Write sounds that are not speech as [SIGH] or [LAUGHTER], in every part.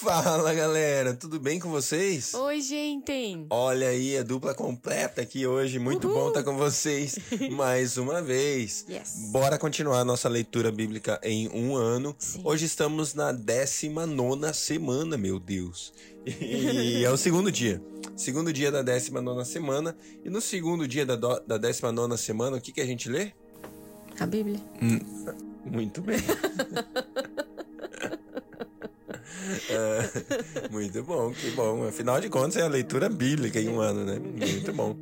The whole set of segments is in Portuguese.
Fala galera, tudo bem com vocês? Oi, gente! Olha aí a dupla completa aqui hoje, muito Uhul. bom estar com vocês [LAUGHS] mais uma vez. Yes. Bora continuar nossa leitura bíblica em um ano. Sim. Hoje estamos na 19 semana, meu Deus. E [LAUGHS] é o segundo dia. Segundo dia da 19 semana. E no segundo dia da, do, da 19 semana, o que, que a gente lê? A Bíblia. Muito bem. [LAUGHS] [LAUGHS] Muito bom, que bom. Afinal de contas, é a leitura bíblica em um ano, né? Muito bom.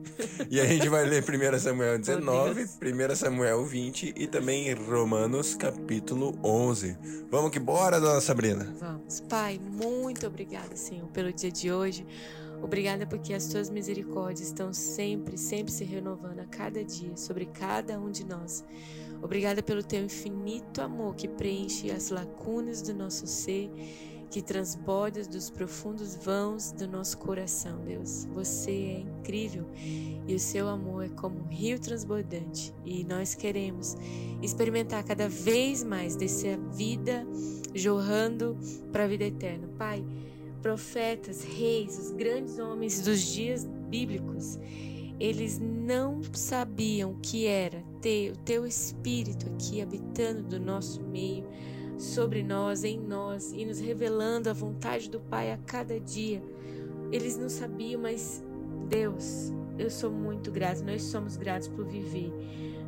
E a gente vai ler 1 Samuel 19, 1 Samuel 20 e também Romanos capítulo 11. Vamos que bora, dona Sabrina. Vamos. Pai, muito obrigada, Senhor, pelo dia de hoje. Obrigada porque as tuas misericórdias estão sempre, sempre se renovando a cada dia sobre cada um de nós. Obrigada pelo teu infinito amor que preenche as lacunas do nosso ser, que transborda dos profundos vãos do nosso coração, Deus. Você é incrível e o seu amor é como um rio transbordante e nós queremos experimentar cada vez mais dessa vida jorrando para a vida eterna. Pai, profetas, reis, os grandes homens dos dias bíblicos, eles não sabiam o que era ter o teu espírito aqui habitando do nosso meio, sobre nós, em nós e nos revelando a vontade do Pai a cada dia. Eles não sabiam, mas Deus, eu sou muito grato, nós somos gratos por viver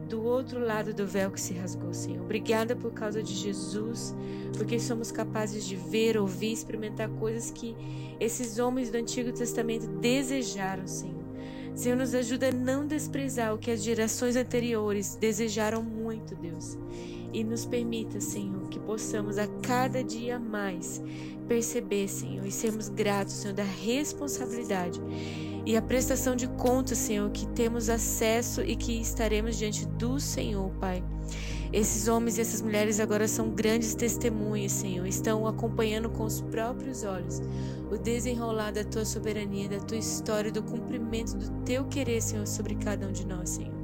do outro lado do véu que se rasgou, Senhor. Obrigada por causa de Jesus, porque somos capazes de ver, ouvir, experimentar coisas que esses homens do Antigo Testamento desejaram, Senhor. Senhor, nos ajuda a não desprezar o que as gerações anteriores desejaram muito, Deus. E nos permita, Senhor, que possamos a cada dia mais perceber, Senhor, e sermos gratos, Senhor, da responsabilidade e a prestação de contas, Senhor, que temos acesso e que estaremos diante do Senhor, Pai. Esses homens e essas mulheres agora são grandes testemunhas, Senhor. Estão acompanhando com os próprios olhos o desenrolar da tua soberania, da tua história, do cumprimento do teu querer, Senhor, sobre cada um de nós, Senhor.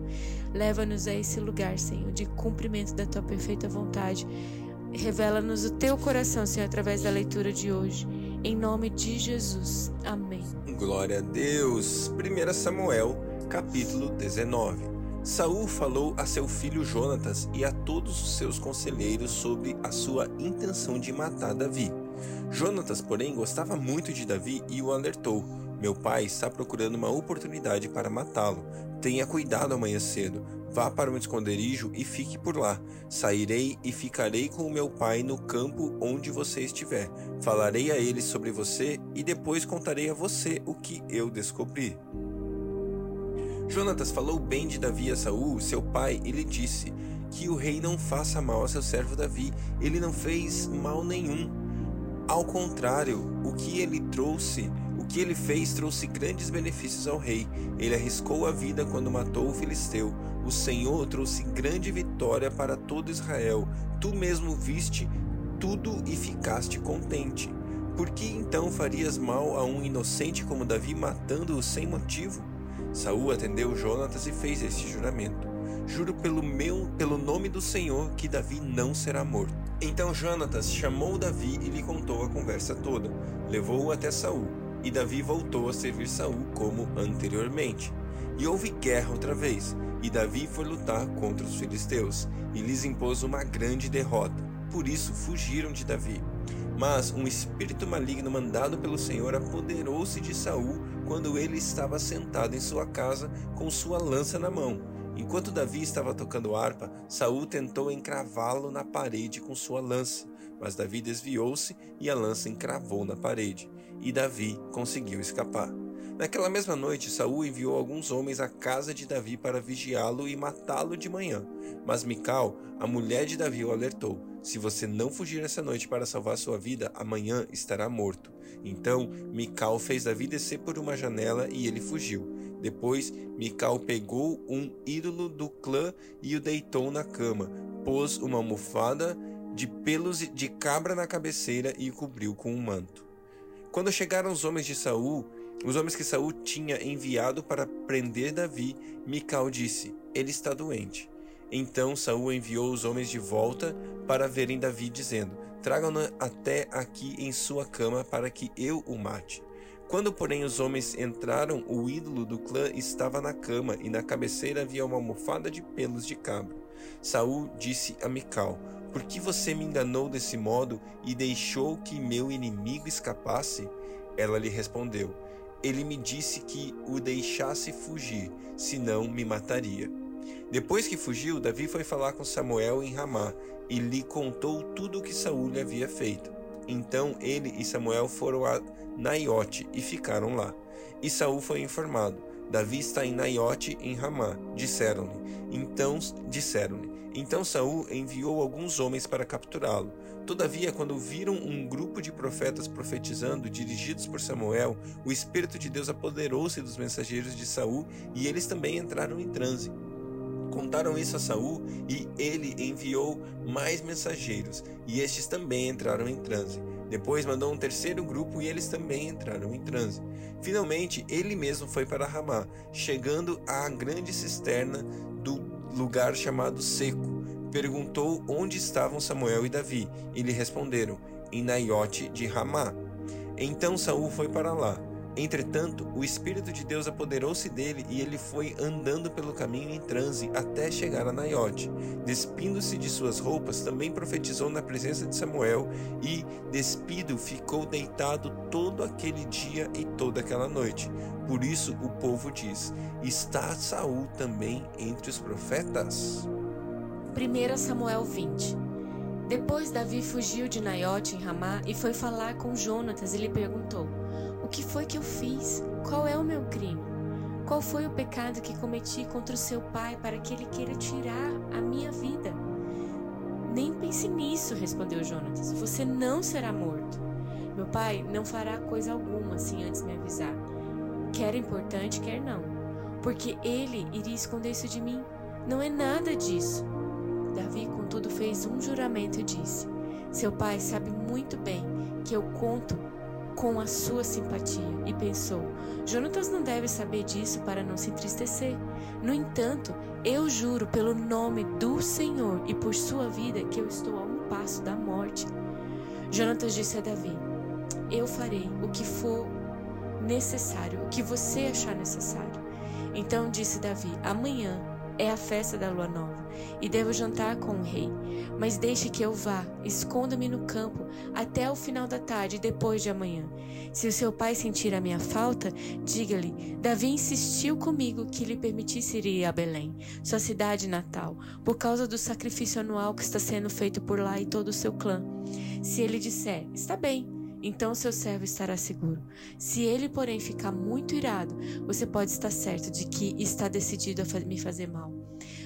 Leva-nos a esse lugar, Senhor, de cumprimento da tua perfeita vontade. Revela-nos o teu coração, Senhor, através da leitura de hoje. Em nome de Jesus. Amém. Glória a Deus. 1 Samuel, capítulo 19. Saul falou a seu filho Jonatas e a todos os seus conselheiros sobre a sua intenção de matar Davi. Jonatas, porém, gostava muito de Davi e o alertou: Meu pai está procurando uma oportunidade para matá-lo. Tenha cuidado amanhã cedo. Vá para um esconderijo e fique por lá. Sairei e ficarei com o meu pai no campo onde você estiver. Falarei a ele sobre você e depois contarei a você o que eu descobri. Jonatas falou bem de Davi a Saul, seu pai, e lhe disse: Que o rei não faça mal a seu servo Davi. Ele não fez mal nenhum. Ao contrário, o que ele trouxe, o que ele fez trouxe grandes benefícios ao rei. Ele arriscou a vida quando matou o filisteu. O Senhor trouxe grande vitória para todo Israel. Tu mesmo viste tudo e ficaste contente. Por que então farias mal a um inocente como Davi matando-o sem motivo? Saul atendeu Jonatas e fez este juramento: Juro pelo meu, pelo nome do Senhor, que Davi não será morto. Então Jonatas chamou Davi e lhe contou a conversa toda. Levou-o até Saul, e Davi voltou a servir Saul como anteriormente. E houve guerra outra vez, e Davi foi lutar contra os filisteus, e lhes impôs uma grande derrota. Por isso fugiram de Davi. Mas um espírito maligno mandado pelo Senhor apoderou-se de Saul quando ele estava sentado em sua casa com sua lança na mão. Enquanto Davi estava tocando harpa, Saul tentou encravá-lo na parede com sua lança, mas Davi desviou-se e a lança encravou na parede, e Davi conseguiu escapar. Naquela mesma noite, Saul enviou alguns homens à casa de Davi para vigiá-lo e matá-lo de manhã. Mas Mical, a mulher de Davi, o alertou: Se você não fugir essa noite para salvar sua vida, amanhã estará morto. Então Mical fez Davi descer por uma janela e ele fugiu. Depois, Mical pegou um ídolo do clã e o deitou na cama, pôs uma almofada de pelos de cabra na cabeceira e o cobriu com um manto. Quando chegaram os homens de Saul, os homens que Saul tinha enviado para prender Davi, Mical disse: Ele está doente. Então Saul enviou os homens de volta para verem Davi, dizendo: Tragam-no até aqui em sua cama para que eu o mate. Quando, porém, os homens entraram, o ídolo do clã estava na cama e na cabeceira havia uma almofada de pelos de cabra. Saul disse a Mical: Por que você me enganou desse modo e deixou que meu inimigo escapasse? Ela lhe respondeu: Ele me disse que o deixasse fugir, senão me mataria. Depois que fugiu, Davi foi falar com Samuel em Ramá e lhe contou tudo o que Saul lhe havia feito. Então ele e Samuel foram a Naiote e ficaram lá. E Saul foi informado: Davi está em Naiote em Ramá. Disseram-lhe. Então disseram-lhe. Então Saul enviou alguns homens para capturá-lo. Todavia, quando viram um grupo de profetas profetizando, dirigidos por Samuel, o espírito de Deus apoderou-se dos mensageiros de Saul e eles também entraram em transe. Contaram isso a Saul e ele enviou mais mensageiros, e estes também entraram em transe. Depois mandou um terceiro grupo e eles também entraram em transe. Finalmente, ele mesmo foi para Ramá, chegando à grande cisterna lugar chamado Seco. Perguntou onde estavam Samuel e Davi, e lhe responderam: em Naiote de Ramá. Então Saul foi para lá. Entretanto, o Espírito de Deus apoderou-se dele e ele foi andando pelo caminho em transe até chegar a Naiote. Despindo-se de suas roupas, também profetizou na presença de Samuel e, despido, ficou deitado todo aquele dia e toda aquela noite. Por isso o povo diz: Está Saul também entre os profetas? 1 Samuel 20 Depois Davi fugiu de Naiote em Ramá e foi falar com Jonatas e lhe perguntou: que foi que eu fiz? Qual é o meu crime? Qual foi o pecado que cometi contra o seu pai para que ele queira tirar a minha vida? Nem pense nisso, respondeu Jonatas. Você não será morto. Meu pai não fará coisa alguma sem antes me avisar. Quer importante, quer não. Porque ele iria esconder isso de mim. Não é nada disso. Davi, contudo, fez um juramento e disse: Seu pai sabe muito bem que eu conto com a sua simpatia e pensou: Jonatas não deve saber disso para não se entristecer. No entanto, eu juro pelo nome do Senhor e por sua vida que eu estou a um passo da morte. Jonatas disse a Davi: Eu farei o que for necessário, o que você achar necessário. Então disse Davi: Amanhã é a festa da lua nova e devo jantar com o rei. Mas deixe que eu vá, esconda-me no campo até o final da tarde, depois de amanhã. Se o seu pai sentir a minha falta, diga-lhe: Davi insistiu comigo que lhe permitisse ir a Belém, sua cidade natal, por causa do sacrifício anual que está sendo feito por lá e todo o seu clã. Se ele disser: Está bem, então seu servo estará seguro. Se ele, porém, ficar muito irado, você pode estar certo de que está decidido a me fazer mal.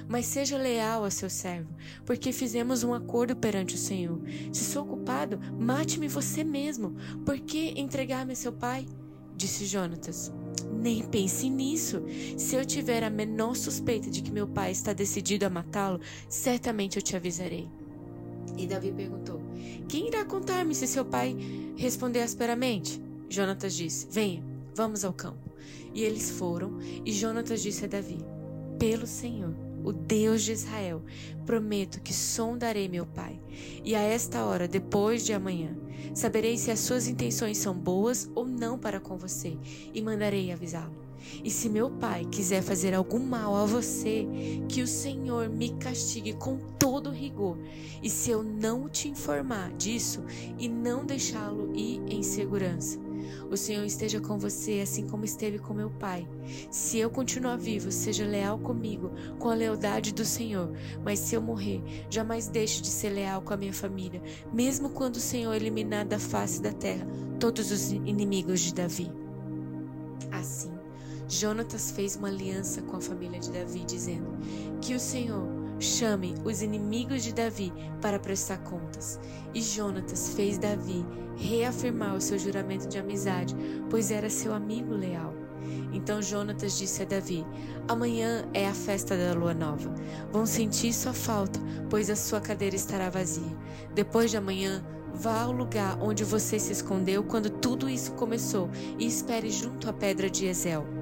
Mas seja leal a seu servo, porque fizemos um acordo perante o Senhor. Se sou culpado, mate-me você mesmo. Por que entregar-me a seu pai? Disse Jonatas. Nem pense nisso. Se eu tiver a menor suspeita de que meu pai está decidido a matá-lo, certamente eu te avisarei. E Davi perguntou: Quem irá contar-me se seu pai responder asperamente? Jonatas disse: Venha, vamos ao campo. E eles foram, e Jonatas disse a Davi: Pelo Senhor, o Deus de Israel, prometo que sondarei meu pai. E a esta hora, depois de amanhã, saberei se as suas intenções são boas ou não para com você, e mandarei avisá-lo. E se meu pai quiser fazer algum mal a você, que o Senhor me castigue com todo rigor. E se eu não te informar disso e não deixá-lo ir em segurança, o Senhor esteja com você assim como esteve com meu pai. Se eu continuar vivo, seja leal comigo, com a lealdade do Senhor. Mas se eu morrer, jamais deixe de ser leal com a minha família, mesmo quando o Senhor eliminar da face da terra todos os inimigos de Davi. Assim, Jonatas fez uma aliança com a família de Davi, dizendo: Que o Senhor chame os inimigos de Davi para prestar contas. E Jonatas fez Davi reafirmar o seu juramento de amizade, pois era seu amigo leal. Então Jonatas disse a Davi: Amanhã é a festa da lua nova. Vão sentir sua falta, pois a sua cadeira estará vazia. Depois de amanhã, vá ao lugar onde você se escondeu quando tudo isso começou e espere junto à pedra de Ezel.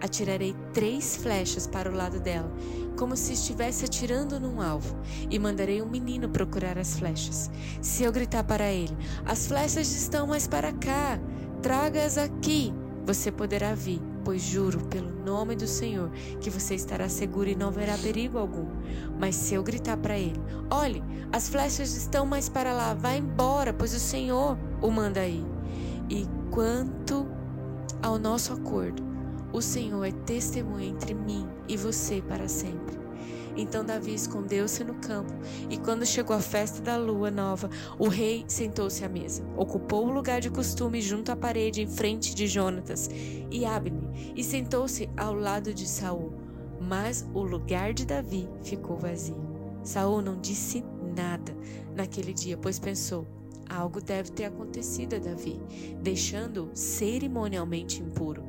Atirarei três flechas para o lado dela, como se estivesse atirando num alvo, e mandarei um menino procurar as flechas. Se eu gritar para ele: As flechas estão mais para cá, traga-as aqui, você poderá vir, pois juro pelo nome do Senhor que você estará seguro e não haverá perigo algum. Mas se eu gritar para ele: Olhe, as flechas estão mais para lá, vá embora, pois o Senhor o manda aí. E quanto ao nosso acordo, o Senhor é testemunha entre mim e você para sempre. Então Davi escondeu-se no campo, e quando chegou a festa da lua nova, o rei sentou-se à mesa. Ocupou o lugar de costume junto à parede em frente de Jonatas e Abne, e sentou-se ao lado de Saul. Mas o lugar de Davi ficou vazio. Saul não disse nada naquele dia, pois pensou: algo deve ter acontecido a Davi, deixando-o cerimonialmente impuro.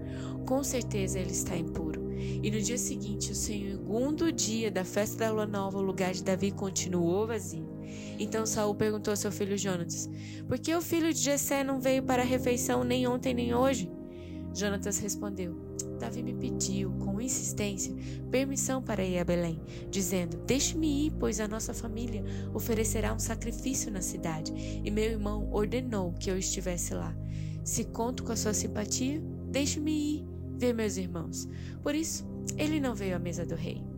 Com certeza ele está impuro. E no dia seguinte, o segundo dia da festa da lua nova, o lugar de Davi continuou vazio. Então Saul perguntou a seu filho Jonatas: Por que o filho de Jessé não veio para a refeição nem ontem nem hoje? Jonatas respondeu: Davi me pediu, com insistência, permissão para ir a Belém, dizendo: Deixe-me ir, pois a nossa família oferecerá um sacrifício na cidade, e meu irmão ordenou que eu estivesse lá. Se conto com a sua simpatia, deixe-me ir ver meus irmãos. Por isso, ele não veio à mesa do rei.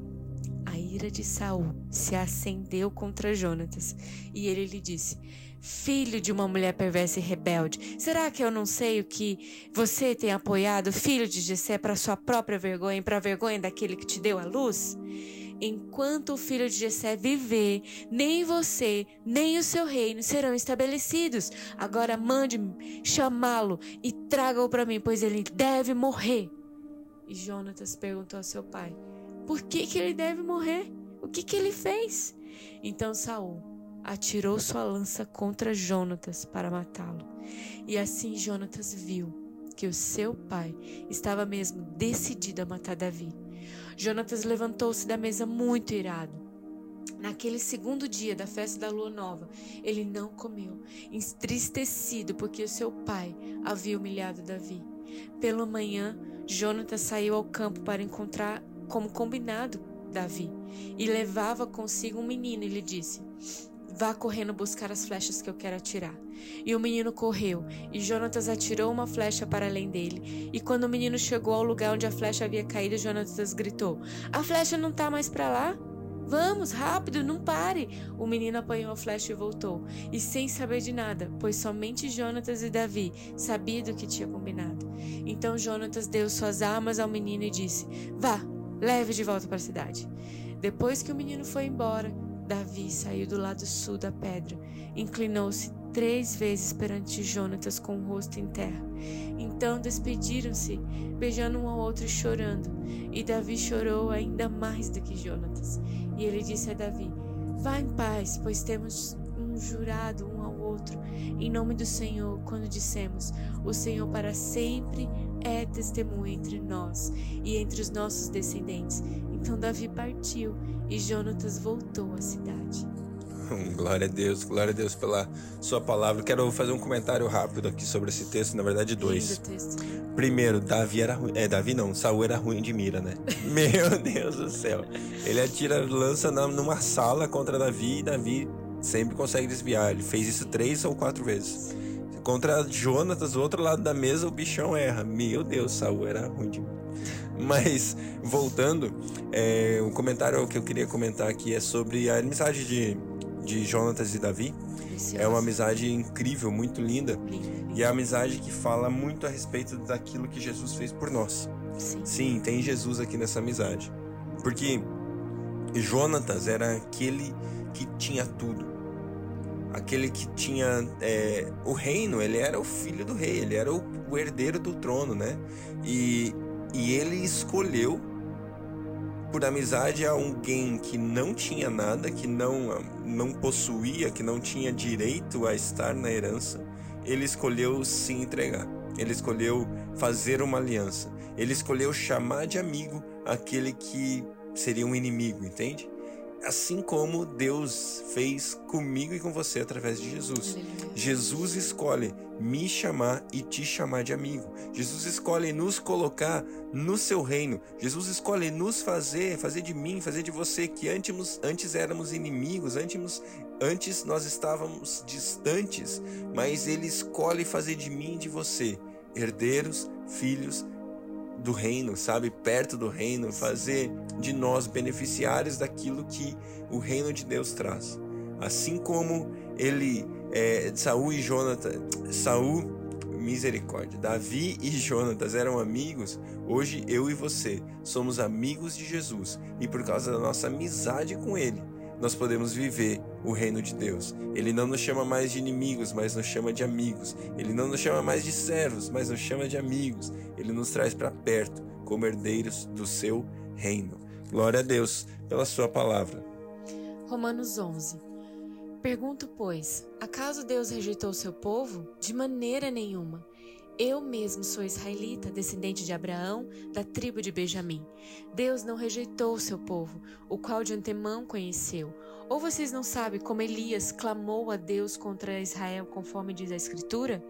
A ira de Saul se acendeu contra Jonatas, e ele lhe disse: Filho de uma mulher perversa e rebelde, será que eu não sei o que você tem apoiado, filho de Jessé, para sua própria vergonha e para a vergonha daquele que te deu a luz? Enquanto o filho de Jessé viver, nem você, nem o seu reino serão estabelecidos. Agora mande-me chamá-lo e traga-o para mim, pois ele deve morrer. E Jonatas perguntou a seu pai: Por que, que ele deve morrer? O que, que ele fez? Então Saul atirou sua lança contra Jonatas para matá-lo. E assim Jonatas viu que o seu pai estava mesmo decidido a matar Davi. Jonatas levantou-se da mesa muito irado. Naquele segundo dia da festa da lua nova, ele não comeu, entristecido porque o seu pai havia humilhado Davi. Pela manhã, Jonatas saiu ao campo para encontrar, como combinado, Davi, e levava consigo um menino e lhe disse: Vá correndo buscar as flechas que eu quero atirar. E o menino correu, e Jonatas atirou uma flecha para além dele. E quando o menino chegou ao lugar onde a flecha havia caído, Jonatas gritou: A flecha não está mais para lá? Vamos, rápido, não pare! O menino apanhou a flecha e voltou, e sem saber de nada, pois somente Jonatas e Davi sabiam do que tinha combinado. Então Jonatas deu suas armas ao menino e disse: Vá, leve de volta para a cidade. Depois que o menino foi embora, Davi saiu do lado sul da pedra, inclinou-se três vezes perante Jonatas com o rosto em terra. Então despediram-se, beijando um ao outro e chorando. E Davi chorou ainda mais do que Jonatas. E ele disse a Davi: Vá em paz, pois temos um jurado um ao outro, em nome do Senhor, quando dissemos: O Senhor para sempre é testemunha entre nós e entre os nossos descendentes. Então Davi partiu e Jonatas voltou à cidade. Glória a Deus, glória a Deus pela sua palavra. Quero fazer um comentário rápido aqui sobre esse texto, na verdade dois. Primeiro, Davi era ruim, é Davi não, Saul era ruim de mira, né? [LAUGHS] Meu Deus do céu. Ele atira lança numa sala contra Davi e Davi sempre consegue desviar. Ele fez isso três ou quatro vezes. Contra Jonatas, do outro lado da mesa, o bichão erra. Meu Deus, Saul era ruim de. Mas, voltando, é, o comentário que eu queria comentar aqui é sobre a amizade de, de Jonatas e Davi. É uma amizade incrível, muito linda. E é a amizade que fala muito a respeito daquilo que Jesus fez por nós. Sim, Sim tem Jesus aqui nessa amizade. Porque Jonatas era aquele que tinha tudo. Aquele que tinha é, o reino, ele era o filho do rei, ele era o, o herdeiro do trono, né? E e ele escolheu, por amizade a alguém que não tinha nada, que não, não possuía, que não tinha direito a estar na herança, ele escolheu se entregar. Ele escolheu fazer uma aliança. Ele escolheu chamar de amigo aquele que seria um inimigo, entende? Assim como Deus fez comigo e com você através de Jesus. Jesus escolhe me chamar e te chamar de amigo. Jesus escolhe nos colocar no seu reino. Jesus escolhe nos fazer, fazer de mim, fazer de você que antes, antes éramos inimigos, antes, antes nós estávamos distantes, mas ele escolhe fazer de mim e de você herdeiros, filhos do reino, sabe? Perto do reino, fazer de nós beneficiários daquilo que o reino de Deus traz. Assim como ele, é, Saul e Jonathan, Saul, misericórdia, Davi e Jonatas eram amigos, hoje eu e você somos amigos de Jesus e por causa da nossa amizade com ele, nós podemos viver o reino de Deus. Ele não nos chama mais de inimigos, mas nos chama de amigos. Ele não nos chama mais de servos, mas nos chama de amigos. Ele nos traz para perto, como herdeiros do seu reino. Glória a Deus pela sua palavra. Romanos 11. Pergunto, pois, acaso Deus rejeitou o seu povo? De maneira nenhuma. Eu mesmo sou israelita, descendente de Abraão, da tribo de Benjamim. Deus não rejeitou o seu povo, o qual de antemão conheceu. Ou vocês não sabem como Elias clamou a Deus contra Israel, conforme diz a Escritura?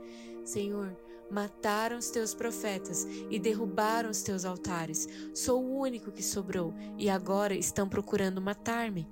Senhor, mataram os teus profetas e derrubaram os teus altares. Sou o único que sobrou e agora estão procurando matar-me.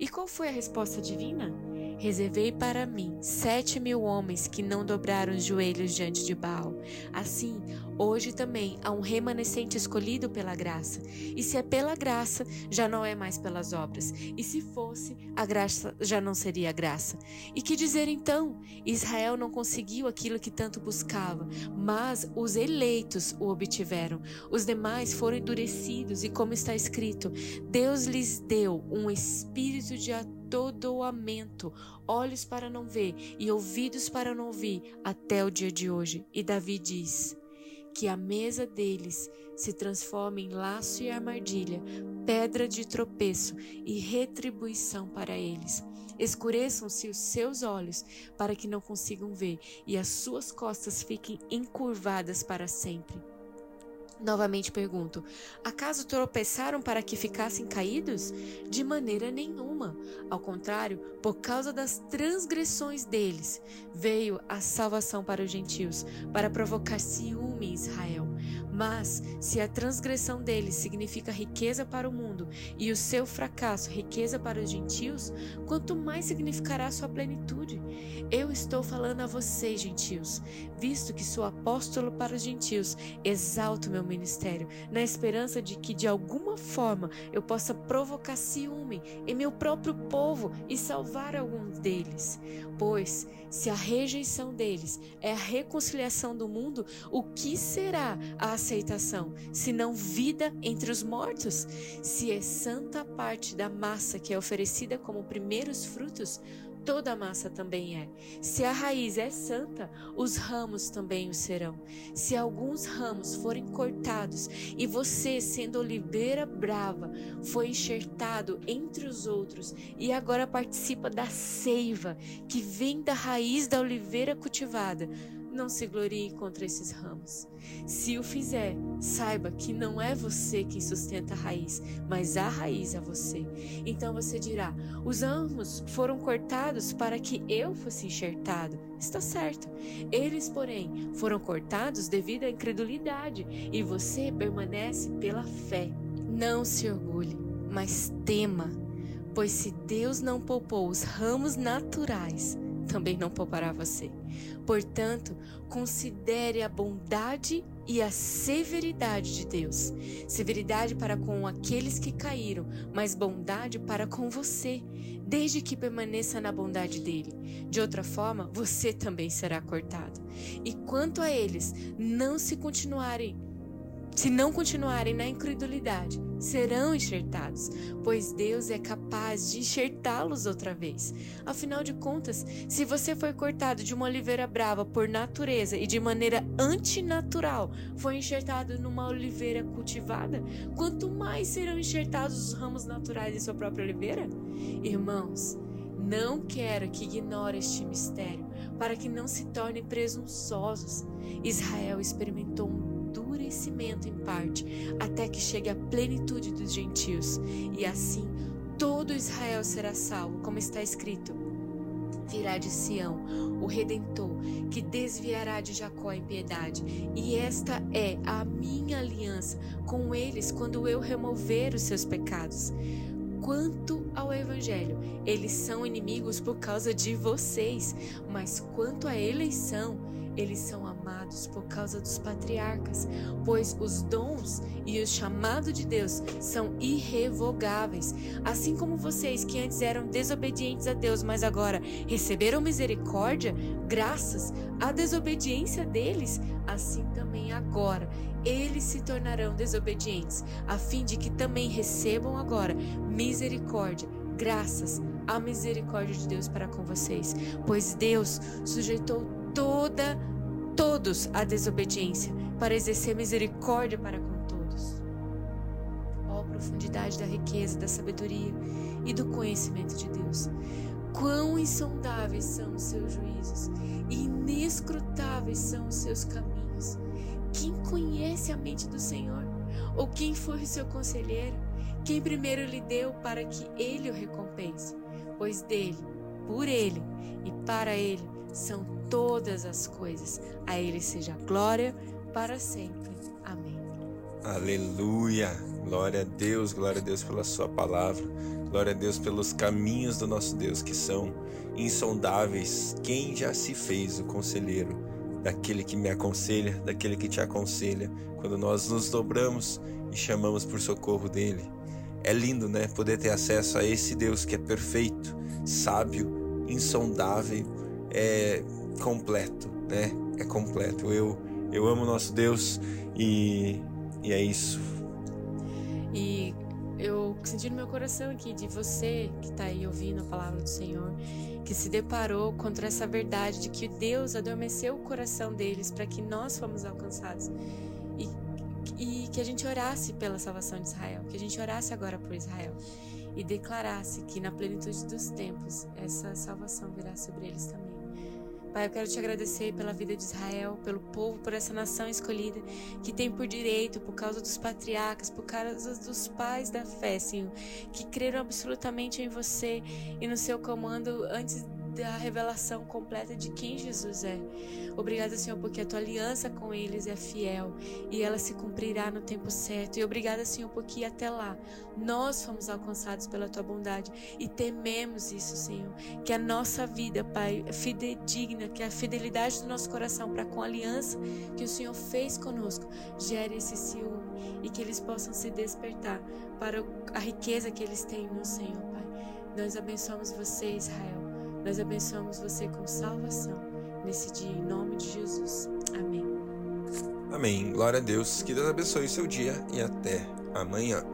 E qual foi a resposta divina? Reservei para mim sete mil homens que não dobraram os joelhos diante de Baal. Assim, hoje também há um remanescente escolhido pela graça. E se é pela graça, já não é mais pelas obras. E se fosse, a graça já não seria graça. E que dizer então? Israel não conseguiu aquilo que tanto buscava, mas os eleitos o obtiveram. Os demais foram endurecidos, e como está escrito, Deus lhes deu um espírito de atordoamento, olhos para não ver e ouvidos para não ouvir, até o dia de hoje. E Davi diz: que a mesa deles se transforme em laço e armadilha, pedra de tropeço e retribuição para eles. Escureçam-se os seus olhos para que não consigam ver, e as suas costas fiquem encurvadas para sempre. Novamente pergunto: acaso tropeçaram para que ficassem caídos? De maneira nenhuma. Ao contrário, por causa das transgressões deles, veio a salvação para os gentios, para provocar ciúme em Israel. Mas, se a transgressão deles significa riqueza para o mundo e o seu fracasso riqueza para os gentios, quanto mais significará sua plenitude? Eu estou falando a vocês, gentios, visto que sou apóstolo para os gentios, exalto meu ministério, na esperança de que de alguma forma eu possa provocar ciúme em meu próprio povo e salvar alguns deles. Pois, se a rejeição deles é a reconciliação do mundo, o que será a aceitação, senão vida entre os mortos? Se é santa parte da massa que é oferecida como primeiros frutos, toda a massa também é. Se a raiz é santa, os ramos também o serão. Se alguns ramos forem cortados e você, sendo oliveira brava, foi enxertado entre os outros e agora participa da seiva que vem da raiz da oliveira cultivada, não se glorie contra esses ramos. Se o fizer, saiba que não é você quem sustenta a raiz, mas a raiz é você. Então você dirá: os ramos foram cortados para que eu fosse enxertado. Está certo. Eles, porém, foram cortados devido à incredulidade, e você permanece pela fé. Não se orgulhe, mas tema, pois se Deus não poupou os ramos naturais, também não poupará você. Portanto, considere a bondade e a severidade de Deus. Severidade para com aqueles que caíram, mas bondade para com você, desde que permaneça na bondade dele. De outra forma, você também será cortado. E quanto a eles, não se continuarem se não continuarem na incredulidade, serão enxertados, pois Deus é capaz de enxertá-los outra vez. Afinal de contas, se você foi cortado de uma oliveira brava por natureza e de maneira antinatural foi enxertado numa oliveira cultivada, quanto mais serão enxertados os ramos naturais de sua própria oliveira? Irmãos, não quero que ignore este mistério, para que não se tornem presunçosos. Israel experimentou um endurecimento em parte, até que chegue a plenitude dos gentios, e assim todo Israel será salvo, como está escrito. Virá de Sião o redentor, que desviará de Jacó em piedade, e esta é a minha aliança com eles quando eu remover os seus pecados. Quanto ao Evangelho, eles são inimigos por causa de vocês, mas quanto à eleição, eles são amados por causa dos patriarcas, pois os dons e o chamado de Deus são irrevogáveis. Assim como vocês que antes eram desobedientes a Deus, mas agora receberam misericórdia, graças à desobediência deles, assim também agora eles se tornarão desobedientes, a fim de que também recebam agora misericórdia, graças à misericórdia de Deus para com vocês, pois Deus sujeitou toda todos à desobediência para exercer misericórdia para com todos. Ó oh, profundidade da riqueza, da sabedoria e do conhecimento de Deus. Quão insondáveis são os seus juízos e inescrutáveis são os seus caminhos. Quem conhece a mente do Senhor? Ou quem foi o seu conselheiro? Quem primeiro lhe deu para que ele o recompense? Pois dele, por ele e para ele são todas as coisas. A ele seja glória para sempre. Amém. Aleluia. Glória a Deus, glória a Deus pela sua palavra. Glória a Deus pelos caminhos do nosso Deus que são insondáveis. Quem já se fez o conselheiro? daquele que me aconselha, daquele que te aconselha, quando nós nos dobramos e chamamos por socorro dele. É lindo, né? Poder ter acesso a esse Deus que é perfeito, sábio, insondável, é completo, né? É completo. Eu, eu amo nosso Deus e, e é isso. E eu senti no meu coração aqui de você que está aí ouvindo a palavra do Senhor que se deparou contra essa verdade de que Deus adormeceu o coração deles para que nós fomos alcançados. E, e que a gente orasse pela salvação de Israel, que a gente orasse agora por Israel e declarasse que na plenitude dos tempos essa salvação virá sobre eles também. Pai, eu quero te agradecer pela vida de Israel, pelo povo, por essa nação escolhida que tem por direito, por causa dos patriarcas, por causa dos pais da fé, Senhor, que creram absolutamente em você e no seu comando antes da revelação completa de quem Jesus é. Obrigada, Senhor, porque a tua aliança com eles é fiel e ela se cumprirá no tempo certo. E obrigada, Senhor, porque até lá nós fomos alcançados pela tua bondade e tememos isso, Senhor. Que a nossa vida, Pai, fidedigna, que a fidelidade do nosso coração para com a aliança que o Senhor fez conosco gere esse ciúme e que eles possam se despertar para a riqueza que eles têm no Senhor, Pai. Nós abençoamos você, Israel. Nós abençoamos você com salvação nesse dia, em nome de Jesus. Amém. Amém. Glória a Deus. Que Deus abençoe o seu dia e até amanhã.